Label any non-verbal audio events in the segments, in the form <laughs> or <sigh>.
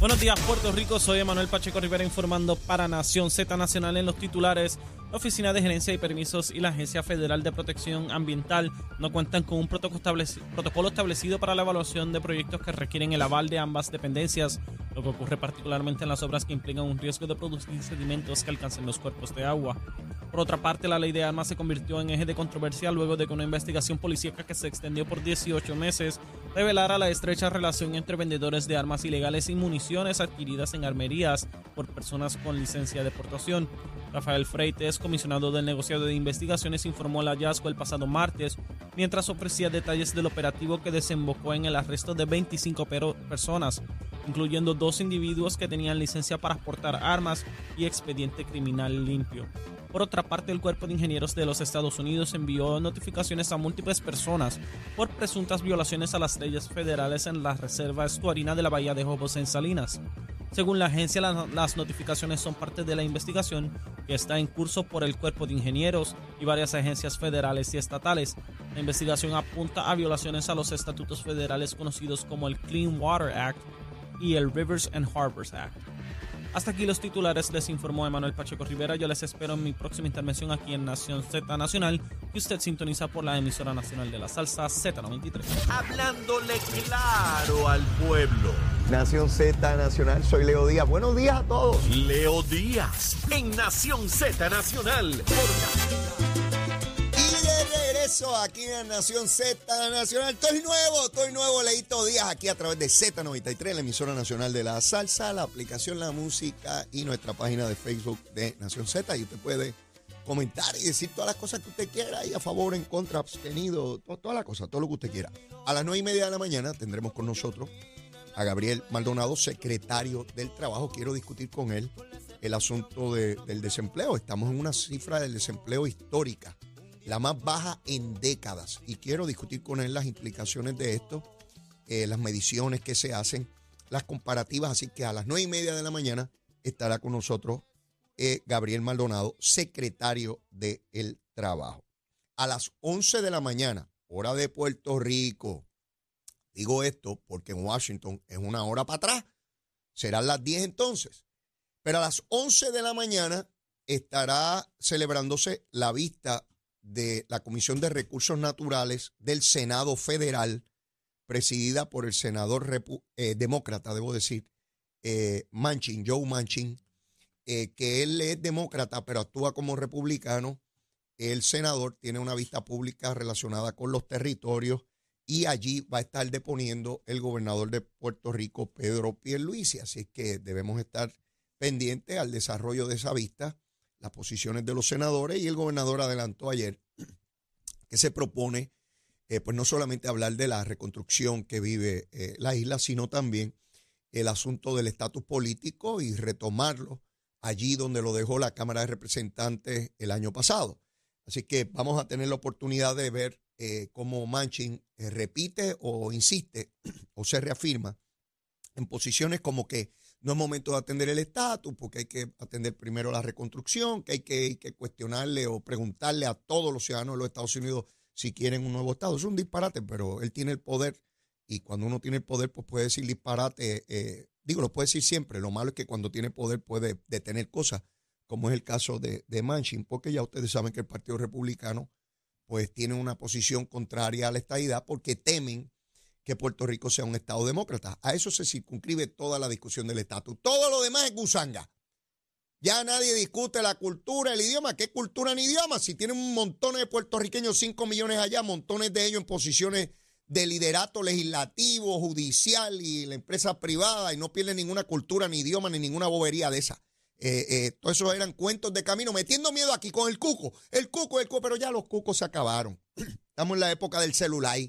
Buenos días, Puerto Rico. Soy Emanuel Pacheco Rivera informando para Nación Z Nacional en los titulares. La Oficina de Gerencia y Permisos y la Agencia Federal de Protección Ambiental no cuentan con un protocolo establecido para la evaluación de proyectos que requieren el aval de ambas dependencias, lo que ocurre particularmente en las obras que implican un riesgo de producir sedimentos que alcancen los cuerpos de agua. Por otra parte, la ley de armas se convirtió en eje de controversia luego de que una investigación policíaca que se extendió por 18 meses revelara la estrecha relación entre vendedores de armas ilegales y municiones adquiridas en armerías por personas con licencia de portación. Rafael Freites, comisionado del negociado de investigaciones, informó el hallazgo el pasado martes mientras ofrecía detalles del operativo que desembocó en el arresto de 25 personas, incluyendo dos individuos que tenían licencia para exportar armas y expediente criminal limpio. Por otra parte, el Cuerpo de Ingenieros de los Estados Unidos envió notificaciones a múltiples personas por presuntas violaciones a las leyes federales en la reserva estuarina de la Bahía de Jobos en Salinas. Según la agencia, las notificaciones son parte de la investigación que está en curso por el Cuerpo de Ingenieros y varias agencias federales y estatales. La investigación apunta a violaciones a los estatutos federales conocidos como el Clean Water Act y el Rivers and Harbors Act. Hasta aquí los titulares, les informó Emanuel Pacheco Rivera. Yo les espero en mi próxima intervención aquí en Nación Z Nacional, que usted sintoniza por la emisora nacional de la salsa Z93. Hablándole claro al pueblo. Nación Z Nacional, soy Leo Díaz. Buenos días a todos. Leo Díaz en Nación Z Nacional. De regreso aquí en Nación Z Nacional. Estoy nuevo, estoy nuevo, Leito Díaz, aquí a través de Z93, la emisora nacional de la salsa, la aplicación La Música y nuestra página de Facebook de Nación Z. Y usted puede comentar y decir todas las cosas que usted quiera, y a favor, en contra, abstenido, todas las cosas, todo lo que usted quiera. A las nueve y media de la mañana tendremos con nosotros a Gabriel Maldonado, secretario del Trabajo. Quiero discutir con él el asunto del desempleo. Estamos en una cifra del desempleo histórica, la más baja en décadas. Y quiero discutir con él las implicaciones de esto, eh, las mediciones que se hacen, las comparativas. Así que a las nueve y media de la mañana estará con nosotros eh, Gabriel Maldonado, secretario del Trabajo. A las once de la mañana, hora de Puerto Rico, Digo esto porque en Washington es una hora para atrás. Serán las 10 entonces. Pero a las 11 de la mañana estará celebrándose la vista de la Comisión de Recursos Naturales del Senado Federal, presidida por el senador eh, demócrata, debo decir, eh, Manchin, Joe Manchin, eh, que él es demócrata, pero actúa como republicano. El senador tiene una vista pública relacionada con los territorios y allí va a estar deponiendo el gobernador de Puerto Rico, Pedro Pierluisi. Así que debemos estar pendientes al desarrollo de esa vista, las posiciones de los senadores y el gobernador adelantó ayer <clears throat> que se propone, eh, pues no solamente hablar de la reconstrucción que vive eh, la isla, sino también el asunto del estatus político y retomarlo allí donde lo dejó la Cámara de Representantes el año pasado. Así que vamos a tener la oportunidad de ver eh, cómo Manchin repite o insiste <clears throat> o se reafirma en posiciones como que no es momento de atender el estatus, porque hay que atender primero la reconstrucción, que hay que, cuestionarle o preguntarle a todos los ciudadanos de los Estados Unidos si quieren un nuevo Estado. Es un disparate, pero él tiene el poder y cuando uno tiene el poder, pues puede decir disparate. Eh, digo, lo puede decir siempre. Lo malo es que cuando tiene poder puede detener cosas, como es el caso de, de Manchin, porque ya ustedes saben que el Partido Republicano pues tienen una posición contraria a la estadidad porque temen que Puerto Rico sea un Estado demócrata. A eso se circunscribe toda la discusión del estatus. Todo lo demás es gusanga. Ya nadie discute la cultura, el idioma. ¿Qué cultura ni idioma? Si tienen un montón de puertorriqueños, 5 millones allá, montones de ellos en posiciones de liderato legislativo, judicial y la empresa privada y no pierden ninguna cultura, ni idioma, ni ninguna bobería de esa. Eh, eh, todos esos eran cuentos de camino, metiendo miedo aquí con el cuco. El cuco, el cuco, pero ya los cucos se acabaron. <clears throat> Estamos en la época del celular,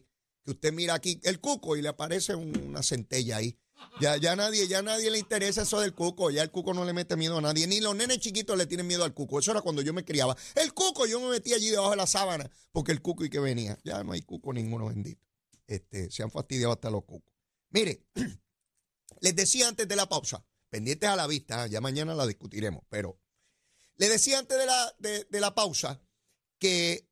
que usted mira aquí el cuco y le aparece una centella ahí. Ya, ya nadie, ya nadie le interesa eso del cuco. Ya el cuco no le mete miedo a nadie. Ni los nenes chiquitos le tienen miedo al cuco. Eso era cuando yo me criaba. El cuco, yo me metía allí debajo de la sábana porque el cuco y que venía. Ya no hay cuco ninguno bendito. Este, se han fastidiado hasta los cucos. Mire, <clears throat> les decía antes de la pausa pendientes a la vista, ya mañana la discutiremos, pero le decía antes de la, de, de la pausa que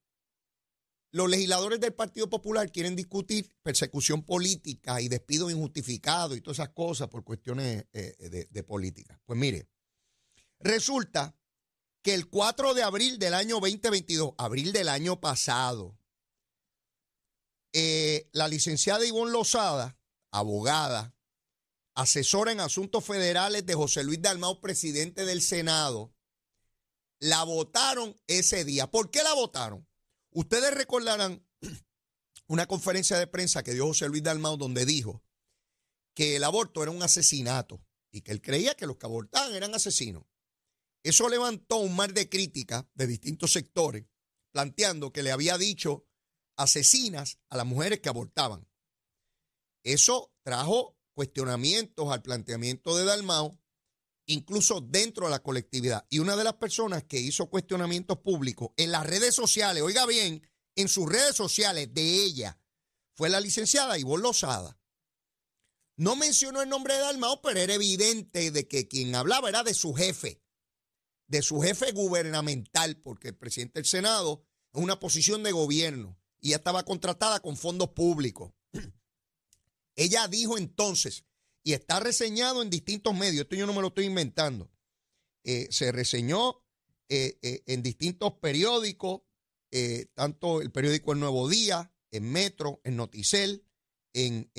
los legisladores del Partido Popular quieren discutir persecución política y despido injustificado y todas esas cosas por cuestiones eh, de, de política. Pues mire, resulta que el 4 de abril del año 2022, abril del año pasado, eh, la licenciada Ivonne Lozada, abogada, asesora en asuntos federales de José Luis Dalmau, presidente del Senado, la votaron ese día. ¿Por qué la votaron? Ustedes recordarán una conferencia de prensa que dio José Luis Dalmau donde dijo que el aborto era un asesinato y que él creía que los que abortaban eran asesinos. Eso levantó un mar de críticas de distintos sectores, planteando que le había dicho asesinas a las mujeres que abortaban. Eso trajo cuestionamientos al planteamiento de Dalmau, incluso dentro de la colectividad. Y una de las personas que hizo cuestionamientos públicos en las redes sociales, oiga bien, en sus redes sociales de ella, fue la licenciada Ivonne Lozada. No mencionó el nombre de Dalmau, pero era evidente de que quien hablaba era de su jefe, de su jefe gubernamental, porque el presidente del Senado es una posición de gobierno y ya estaba contratada con fondos públicos. <clears throat> Ella dijo entonces, y está reseñado en distintos medios, esto yo no me lo estoy inventando, eh, se reseñó eh, eh, en distintos periódicos, tanto el periódico El Nuevo Día, en Metro, en Noticel, en,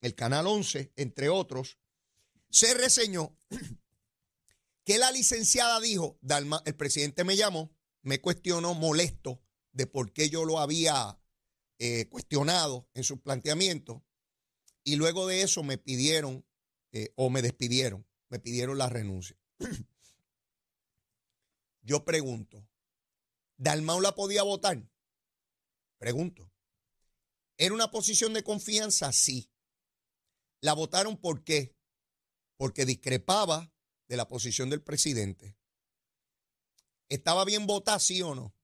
el Canal 11, entre otros, se reseñó <clears throat> que la licenciada dijo, Dalma, el presidente me llamó, me cuestionó molesto de por qué yo lo había cuestionado en sus planteamientos y luego de eso me pidieron eh, o me despidieron, me pidieron la renuncia. <clears throat> yo pregunto, ¿Dalmau la podía votar? Pregunto. ¿Era una posición de confianza? Sí. ¿La votaron por qué? Porque discrepaba de la posición del presidente. ¿Estaba bien votada, sí o no?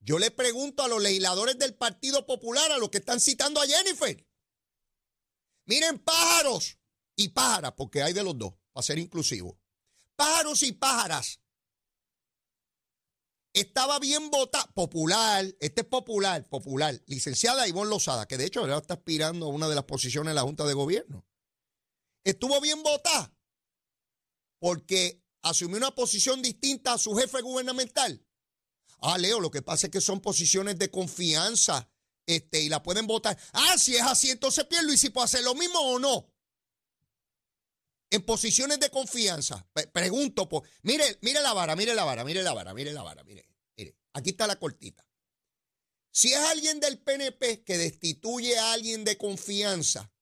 Yo le pregunto a los legisladores del Partido Popular, a los que están citando a Jennifer. Miren, pájaros y pájaras, porque hay de los dos, para ser inclusivo. Pájaros y pájaras. Estaba bien votada, popular, este es popular, popular, licenciada Ivonne Lozada, que de hecho ahora está aspirando a una de las posiciones de la Junta de Gobierno. Estuvo bien votada porque asumió una posición distinta a su jefe gubernamental. Ah, Leo, lo que pasa es que son posiciones de confianza este, y la pueden votar. Ah, si es así, entonces si puede hacer lo mismo o no. En posiciones de confianza. pregunto, por, mire, mire la vara, mire la vara, mire la vara, mire la vara, mire, mire. Aquí está la cortita. Si es alguien del PNP que destituye a alguien de confianza,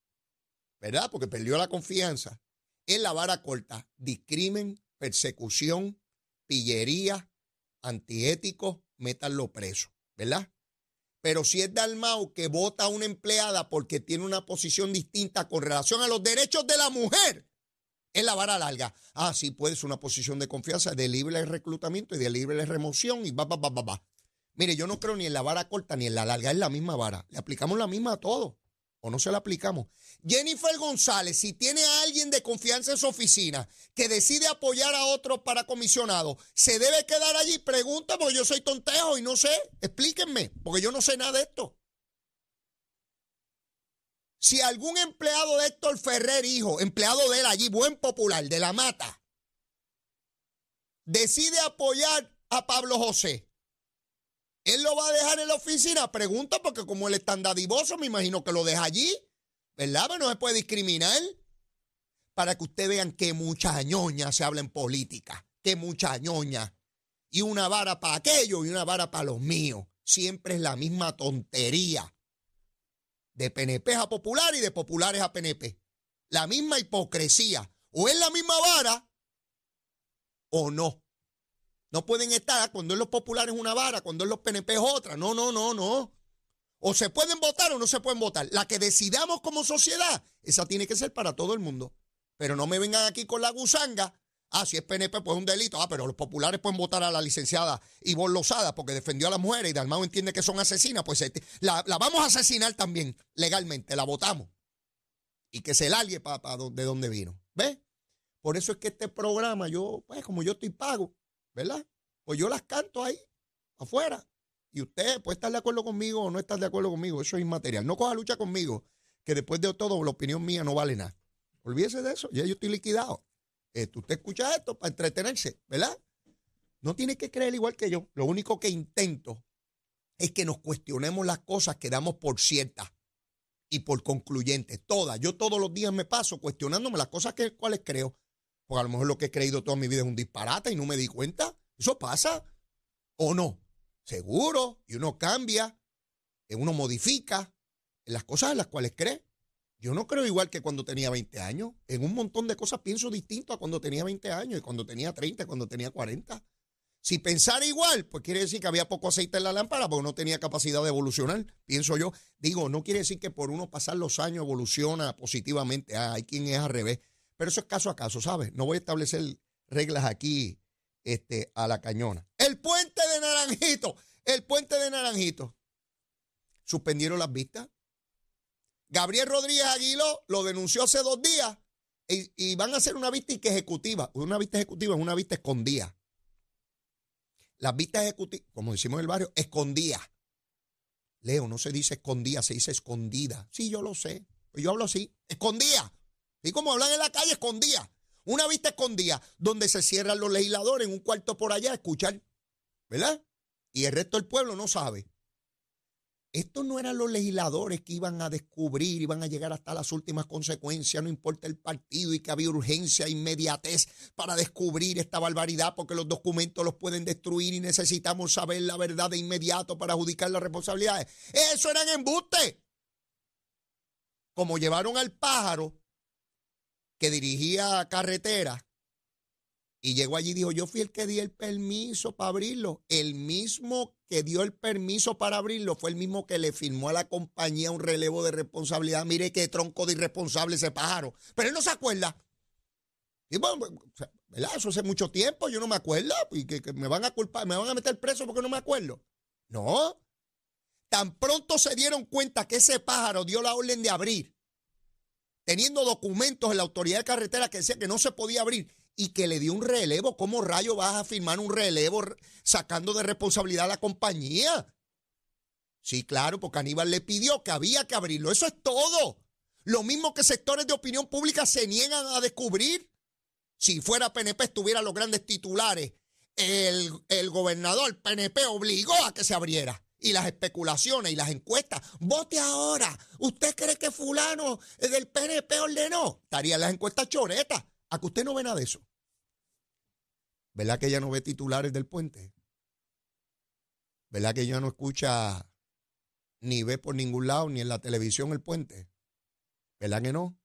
¿verdad? Porque perdió la confianza, es la vara corta. Discrimen, persecución, pillería, antiético, métanlo preso, ¿verdad? Pero si es Dalmau que vota a una empleada porque tiene una posición distinta con relación a los derechos de la mujer, es la vara larga. Ah, sí, puede ser una posición de confianza, de libre reclutamiento y de libre remoción y va, va, va, va, va. Mire, yo no creo ni en la vara corta ni en la larga, es la misma vara. Le aplicamos la misma a todos o no se la aplicamos. Jennifer González, si tiene a alguien de confianza en su oficina que decide apoyar a otro para comisionado, ¿se debe quedar allí? Pregunta, porque yo soy tontejo y no sé. Explíquenme, porque yo no sé nada de esto. Si algún empleado de Héctor Ferrer, hijo, empleado de él allí, buen popular, de la mata, decide apoyar a Pablo José, ¿Él lo va a dejar en la oficina? Pregunta porque como él es tan dadivoso, me imagino que lo deja allí. ¿Verdad? Pero no se puede discriminar. Para que ustedes vean que mucha ñoña se habla en política. Que mucha ñoña. Y una vara para aquello y una vara para los míos. Siempre es la misma tontería. De PNP a popular y de populares a PNP. La misma hipocresía. O es la misma vara o no. No pueden estar cuando es los populares una vara, cuando es los PNP es otra. No, no, no, no. O se pueden votar o no se pueden votar. La que decidamos como sociedad, esa tiene que ser para todo el mundo. Pero no me vengan aquí con la gusanga. Ah, si es PNP, pues es un delito. Ah, pero los populares pueden votar a la licenciada Ivonne Lozada porque defendió a las mujeres y Dalmau entiende que son asesinas. Pues este, la, vamos a asesinar también legalmente, la votamos. Y que se largue para de donde vino. ¿Ves? Por eso es que este programa, yo, pues como yo estoy pago, ¿verdad? Pues yo las canto ahí, afuera. Y usted puede estar de acuerdo conmigo o no estar de acuerdo conmigo, eso es inmaterial. No coja lucha conmigo, que después de todo la opinión mía no vale nada. Olvídese de eso, ya yo estoy liquidado. Esto, usted escucha esto para entretenerse, ¿verdad? No tiene que creer igual que yo. Lo único que intento es que nos cuestionemos las cosas que damos por ciertas y por concluyentes. Todas. Yo todos los días me paso cuestionándome las cosas que cuales creo. Porque a lo mejor lo que he creído toda mi vida es un disparate y no me di cuenta. ¿Eso pasa? ¿O no? Seguro. Y uno cambia, uno modifica las cosas en las cuales cree. Yo no creo igual que cuando tenía 20 años. En un montón de cosas pienso distinto a cuando tenía 20 años y cuando tenía 30, cuando tenía 40. Si pensara igual, pues quiere decir que había poco aceite en la lámpara porque no tenía capacidad de evolucionar, pienso yo. Digo, no quiere decir que por uno pasar los años evoluciona positivamente. Ah, hay quien es al revés. Pero eso es caso a caso, ¿sabes? No voy a establecer reglas aquí este, a la cañona. El puente de Naranjito, el puente de Naranjito. Suspendieron las vistas. Gabriel Rodríguez Aguiló lo denunció hace dos días y, van a hacer una vista ejecutiva. Una vista ejecutiva es una vista escondida. Las vistas ejecutivas, como decimos en el barrio, escondía. Leo, no se dice escondida, se dice escondida. Sí, yo lo sé. Yo hablo así, escondía. Y como hablan en la calle, escondía. Una vista escondida, donde se cierran los legisladores en un cuarto por allá a escuchar, ¿verdad? Y el resto del pueblo no sabe. Estos no eran los legisladores que iban a descubrir, iban a llegar hasta las últimas consecuencias, no importa el partido y que había urgencia, inmediatez para descubrir esta barbaridad porque los documentos los pueden destruir y necesitamos saber la verdad de inmediato para adjudicar las responsabilidades. Eso eran embustes. Como llevaron al pájaro que dirigía carretera y llegó allí y dijo, yo fui el que di el permiso para abrirlo. El mismo que dio el permiso para abrirlo fue el mismo que le firmó a la compañía un relevo de responsabilidad. Mire qué tronco de irresponsable ese pájaro. Pero él no se acuerda. Y bueno, ¿verdad? Eso hace mucho tiempo, yo no me acuerdo. Y que, me van a culpar, me van a meter preso porque no me acuerdo. No. Tan pronto se dieron cuenta que ese pájaro dio la orden de abrir, teniendo documentos en la autoridad de carretera que decía que no se podía abrir y que le dio un relevo. ¿Cómo rayo vas a firmar un relevo sacando de responsabilidad a la compañía? Sí, claro, porque Aníbal le pidió que había que abrirlo. Eso es todo. Lo mismo que sectores de opinión pública se niegan a descubrir. Si fuera PNP estuviera los grandes titulares. El, el gobernador PNP obligó a que se abriera y las especulaciones y las encuestas. Vote ahora. ¿Usted cree que fulano del PNP ordenó? Estarían las encuestas choretas. ¿A que usted no ve nada de eso? ¿Verdad que ella no ve titulares del puente? ¿Verdad que ella no escucha ni ve por ningún lado, ni en la televisión el puente? ¿Verdad que no?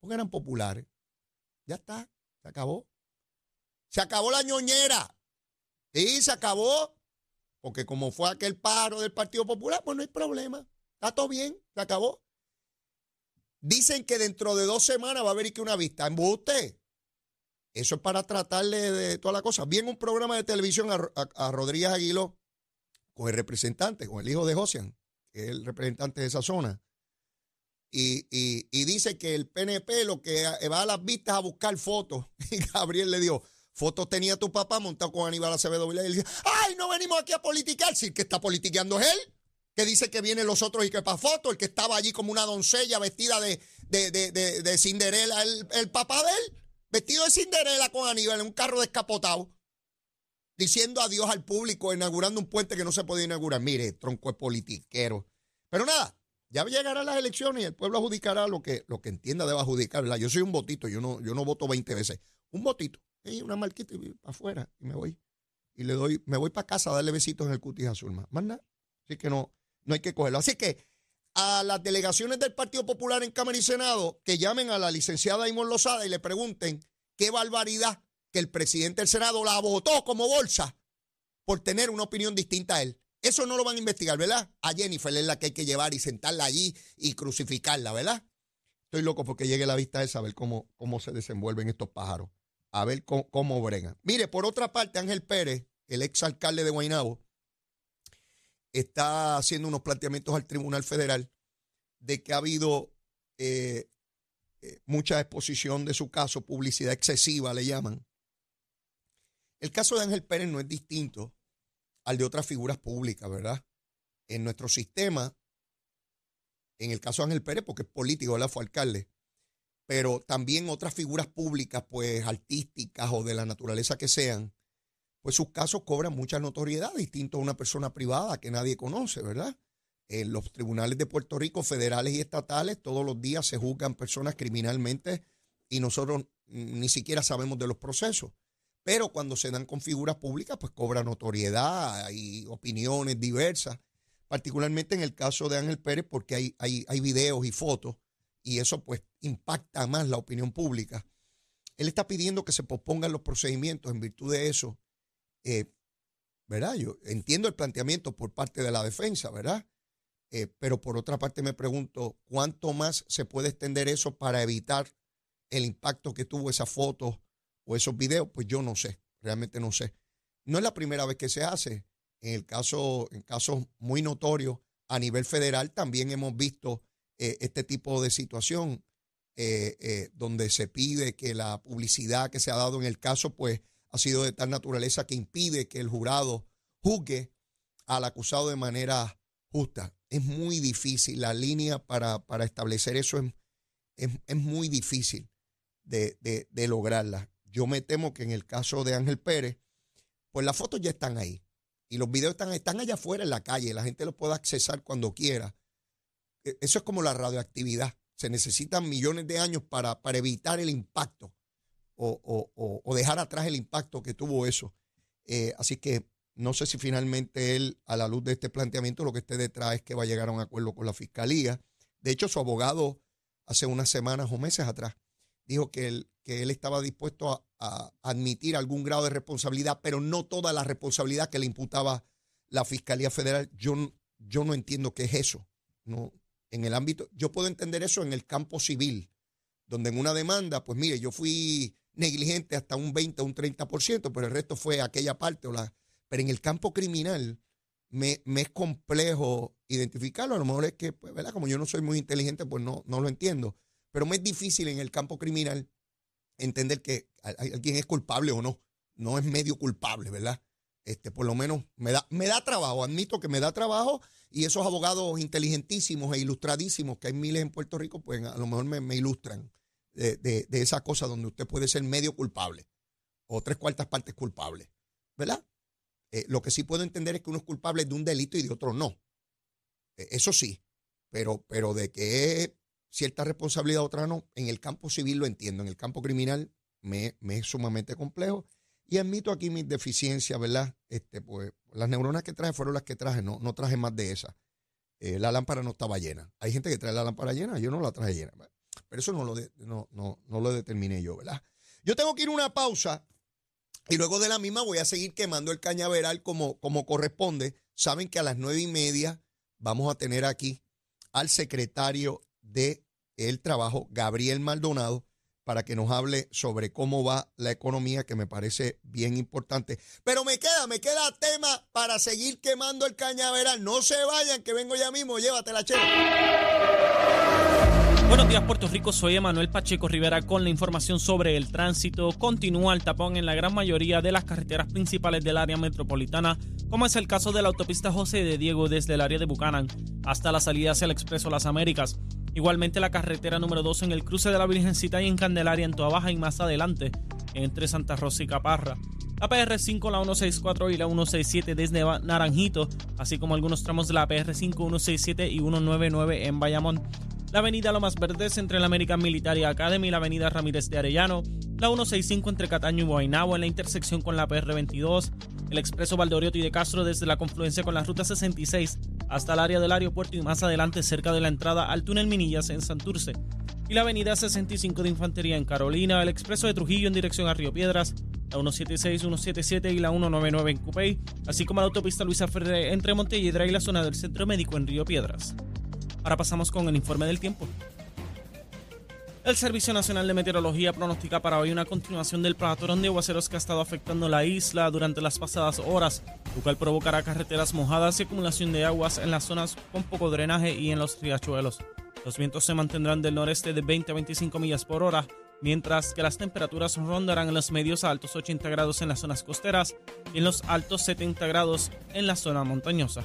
Porque eran populares. Ya está, se acabó. Se acabó la ñoñera. Sí, se acabó. Porque como fue aquel paro del Partido Popular, pues no hay problema. Está todo bien, se acabó. Dicen que dentro de dos semanas va a haber que una vista. ¿Embuste? Eso es para tratarle de toda la cosa. Bien un programa de televisión a, Rodríguez Aguiló con el representante, con el hijo de Josian, que es el representante de esa zona. Y, dice que el PNP lo que va a las vistas a buscar fotos. <laughs> Y Gabriel le dijo, fotos tenía tu papá montado con Aníbal Acevedo. Y le dice, ay, no venimos aquí a politicar. Si el que está politiqueando es él que dice que vienen los otros y que para foto, el que estaba allí como una doncella vestida de, de, de, de, Cinderela, el, papá de él, vestido de Cinderela con Aníbal en un carro descapotado, diciendo adiós al público, inaugurando un puente que no se podía inaugurar. Mire, tronco es politiquero. Pero nada, ya llegarán las elecciones y el pueblo adjudicará lo que, lo que entienda deba adjudicar. Yo soy un votito, yo no, yo no voto 20 veces. Un votito, y una marquita y afuera y me voy. Y le doy, me voy para casa a darle besitos en el cutis azul. Más nada. Así que no, no hay que cogerlo. Así que a las delegaciones del Partido Popular en Cámara y Senado que llamen a la licenciada Imon Lozada y le pregunten qué barbaridad que el presidente del Senado la votó como bolsa por tener una opinión distinta a él. Eso no lo van a investigar, ¿verdad? A Jennifer es la que hay que llevar y sentarla allí y crucificarla, ¿verdad? Estoy loco porque llegue la vista de saber cómo, cómo se desenvuelven estos pájaros, a ver cómo, cómo. Mire, por otra parte, Ángel Pérez, el ex alcalde de Guaynabo, está haciendo unos planteamientos al Tribunal Federal de que ha habido eh, eh, mucha exposición de su caso, publicidad excesiva le llaman. El caso de Ángel Pérez no es distinto al de otras figuras públicas, ¿verdad? En nuestro sistema, en el caso de Ángel Pérez, porque es político, ¿verdad? Fue alcalde, pero también otras figuras públicas, pues artísticas o de la naturaleza que sean, pues sus casos cobran mucha notoriedad, distinto a una persona privada que nadie conoce, ¿verdad? En los tribunales de Puerto Rico, federales y estatales, todos los días se juzgan personas criminalmente y nosotros ni siquiera sabemos de los procesos. Pero cuando se dan con figuras públicas, pues cobra notoriedad y opiniones diversas, particularmente en el caso de Ángel Pérez, porque hay, hay, hay videos y fotos y eso pues impacta más la opinión pública. Él está pidiendo que se pospongan los procedimientos en virtud de eso eh, ¿verdad? Yo entiendo el planteamiento por parte de la defensa, ¿verdad? Eh, pero por otra parte me pregunto, ¿cuánto más se puede extender eso para evitar el impacto que tuvo esa foto o esos videos? Pues yo no sé, realmente no sé. No es la primera vez que se hace. En el caso, en casos muy notorios a nivel federal también hemos visto eh, este tipo de situación donde se pide que la publicidad que se ha dado en el caso, pues ha sido de tal naturaleza que impide que el jurado juzgue al acusado de manera justa. Es muy difícil, la línea para, para establecer eso es, es, muy difícil de, de, lograrla. Yo me temo que en el caso de Ángel Pérez, pues las fotos ya están ahí y los videos están, están allá afuera en la calle, la gente los puede accesar cuando quiera. E, eso es como la radioactividad. Se necesitan millones de años para, para evitar el impacto o, dejar atrás el impacto que tuvo eso. Eh, así que no sé si finalmente él, a la luz de este planteamiento, lo que esté detrás es que va a llegar a un acuerdo con la fiscalía. De hecho, su abogado hace unas semanas o meses atrás dijo que él, que él estaba dispuesto a, admitir algún grado de responsabilidad, pero no toda la responsabilidad que le imputaba la Fiscalía Federal. Yo, yo no entiendo qué es eso. No, en el ámbito, yo puedo entender eso en el campo civil, donde en una demanda, pues mire, yo fui negligente hasta un 20 o un 30%, pero el resto fue aquella parte. O la, pero en el campo criminal me, me, es complejo identificarlo. A lo mejor es que, pues, ¿verdad? Como yo no soy muy inteligente, pues no, no lo entiendo. Pero me es difícil en el campo criminal entender que alguien es culpable o no. No es medio culpable, ¿verdad? Este, por lo menos me da, me da trabajo, admito que me da trabajo y esos abogados inteligentísimos e ilustradísimos que hay miles en Puerto Rico, pues a lo mejor me, ilustran de, esa cosa donde usted puede ser medio culpable o tres cuartas partes culpable, ¿verdad? Eh, lo que sí puedo entender es que uno es culpable de un delito y de otro no. Eh, eso sí, pero, pero de que cierta responsabilidad, otra no, en el campo civil lo entiendo, en el campo criminal me, es sumamente complejo. Y admito aquí mis deficiencias, ¿verdad? Este, pues, las neuronas que traje fueron las que traje, no, no traje más de esas. Eh, la lámpara no estaba llena. Hay gente que trae la lámpara llena, yo no la traje llena. Pero eso no lo, no, no, no lo determiné yo, ¿verdad? Yo tengo que ir a una pausa y luego de la misma voy a seguir quemando el cañaveral como, como corresponde. Saben que a las nueve y media vamos a tener aquí al secretario de el trabajo, Gabriel Maldonado, para que nos hable sobre cómo va la economía, que me parece bien importante. Pero me queda, me queda tema para seguir quemando el cañaveral. No se vayan, que vengo ya mismo, llévatela, che. Buenos días Puerto Rico, soy Emanuel Pacheco Rivera con la información sobre el tránsito. Continúa el tapón en la gran mayoría de las carreteras principales del área metropolitana, como es el caso de la autopista José de Diego desde el área de Buchanan hasta la salida hacia el Expreso Las Américas. Igualmente la carretera número 2 en el cruce de la Virgencita y en Candelaria en Toa Baja y más adelante entre Santa Rosa y Caparra. La PR5, la 164 y la 167 desde Naranjito, así como algunos tramos de la PR5, 167 y 199 en Bayamón la avenida Lomas Verdes entre la American Military Academy y la avenida Ramírez de Arellano, la 165 entre Cataño y Guaynabo en la intersección con la PR22, el expreso Valdoriotti de Castro desde la confluencia con la ruta 66 hasta el área del aeropuerto y más adelante cerca de la entrada al túnel Minillas en Santurce, y la avenida 65 de Infantería en Carolina, el expreso de Trujillo en dirección a Río Piedras, la 176, 177 y la 199 en Cupey, así como la autopista Luisa Ferre entre Montelledra y la zona del Centro Médico en Río Piedras. Ahora pasamos con el informe del tiempo. El Servicio Nacional de Meteorología pronostica para hoy una continuación del patrón de aguaceros que ha estado afectando la isla durante las pasadas horas, lo cual provocará carreteras mojadas y acumulación de aguas en las zonas con poco drenaje y en los riachuelos. Los vientos se mantendrán del noreste de 20 a 25 millas por hora, mientras que las temperaturas rondarán en los medios a altos 80 grados en las zonas costeras y en los altos 70 grados en la zona montañosa.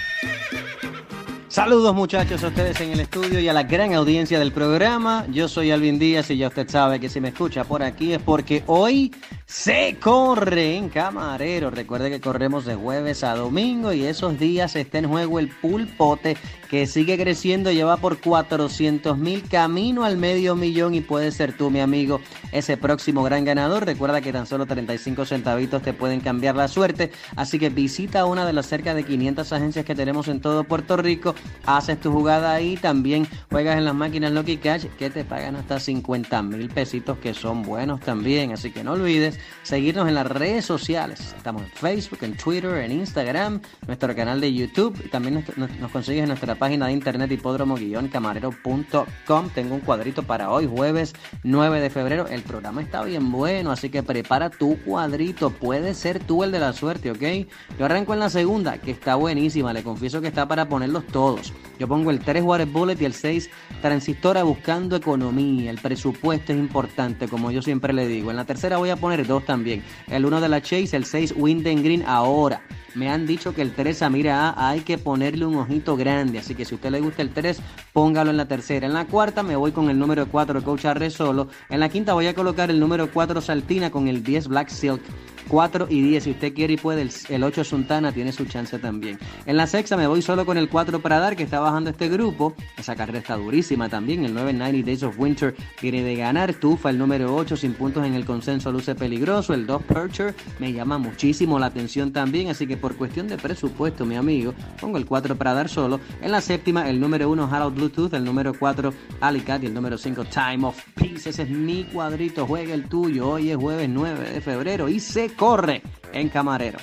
Ha ha ha! Saludos muchachos a ustedes en el estudio y a la gran audiencia del programa. Yo soy Alvin Díaz y ya usted sabe que si me escucha por aquí es porque hoy se corre en Camarero. Recuerde que corremos de jueves a domingo y esos días está en juego el pulpote que sigue creciendo, lleva por 400 mil camino al medio millón y puede ser tú, mi amigo, ese próximo gran ganador. Recuerda que tan solo 35 centavitos te pueden cambiar la suerte, así que visita una de las cerca de 500 agencias que tenemos en todo Puerto Rico, haces tu jugada ahí, también juegas en las máquinas Lucky Cash que te pagan hasta 50 mil pesitos que son buenos también, así que no olvides seguirnos en las redes sociales. Estamos en Facebook, en Twitter, en Instagram, nuestro canal de YouTube, también nos, nos consigues en nuestra página de internet hipódromo-camarero.com. Tengo un cuadrito para hoy, jueves 9 de febrero. El programa está bien bueno, así que prepara tu cuadrito. Puede ser tú el de la suerte, ¿ok? Yo arranco en la segunda, que está buenísima. Le confieso que está para ponerlos todos. Yo pongo el 3 Water Bullet y el 6 Transistora buscando economía. El presupuesto es importante, como yo siempre le digo. En la tercera voy a poner dos también. El 1 de la Chase, el 6 Wind Green ahora. Me han dicho que el 3 a mira A hay que ponerle un ojito grande. Así que si a usted le gusta el 3, póngalo en la tercera. En la cuarta me voy con el número 4 Coach Arre solo. En la quinta voy a colocar el número 4 Saltina con el 10 Black Silk. 4 y 10. Si usted quiere y puede, el, 8 Suntana tiene su chance también. En la sexta me voy solo con el 4 para dar, que está bajando este grupo. Esa carrera está durísima también. El 9 90 Days of Winter tiene de ganar. Tufa, el número 8, sin puntos en el consenso, luce peligroso. El 2 Percher me llama muchísimo la atención también. Así que por cuestión de presupuesto, mi amigo, pongo el 4 para dar solo. En la séptima, el número 1 Harold Bluetooth, el número 4 Alicat y el número 5 Time of Peace. Ese es mi cuadrito. Juega el tuyo. Hoy es jueves 9 de febrero y se corre en Camarero.